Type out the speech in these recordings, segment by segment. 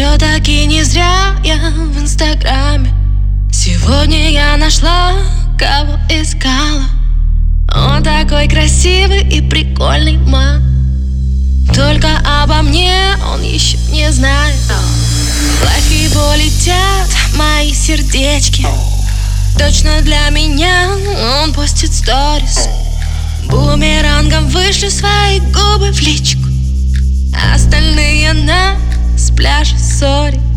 Все-таки не зря я в инстаграме. Сегодня я нашла, кого искала. Он такой красивый и прикольный, ма Только обо мне он еще не знает. В его летят мои сердечки. Точно для меня он постит сторис. Бумерангом вышлю свои губы в личку. Остальные на с пляжа сори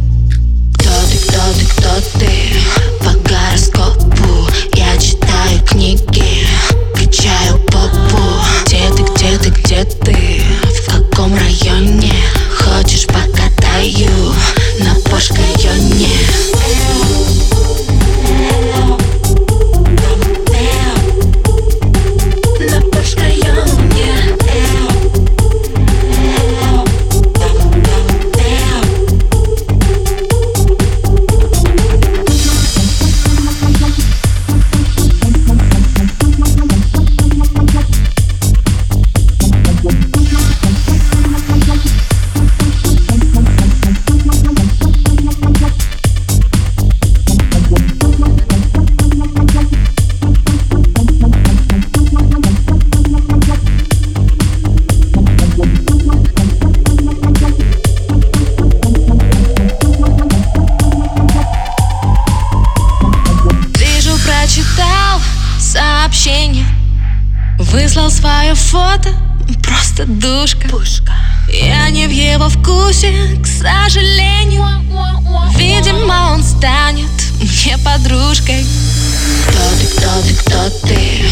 день Выслал свое фото Просто душка Пушка. Я не в его вкусе, к сожалению Видимо, он станет мне подружкой Кто ты, кто ты, кто ты?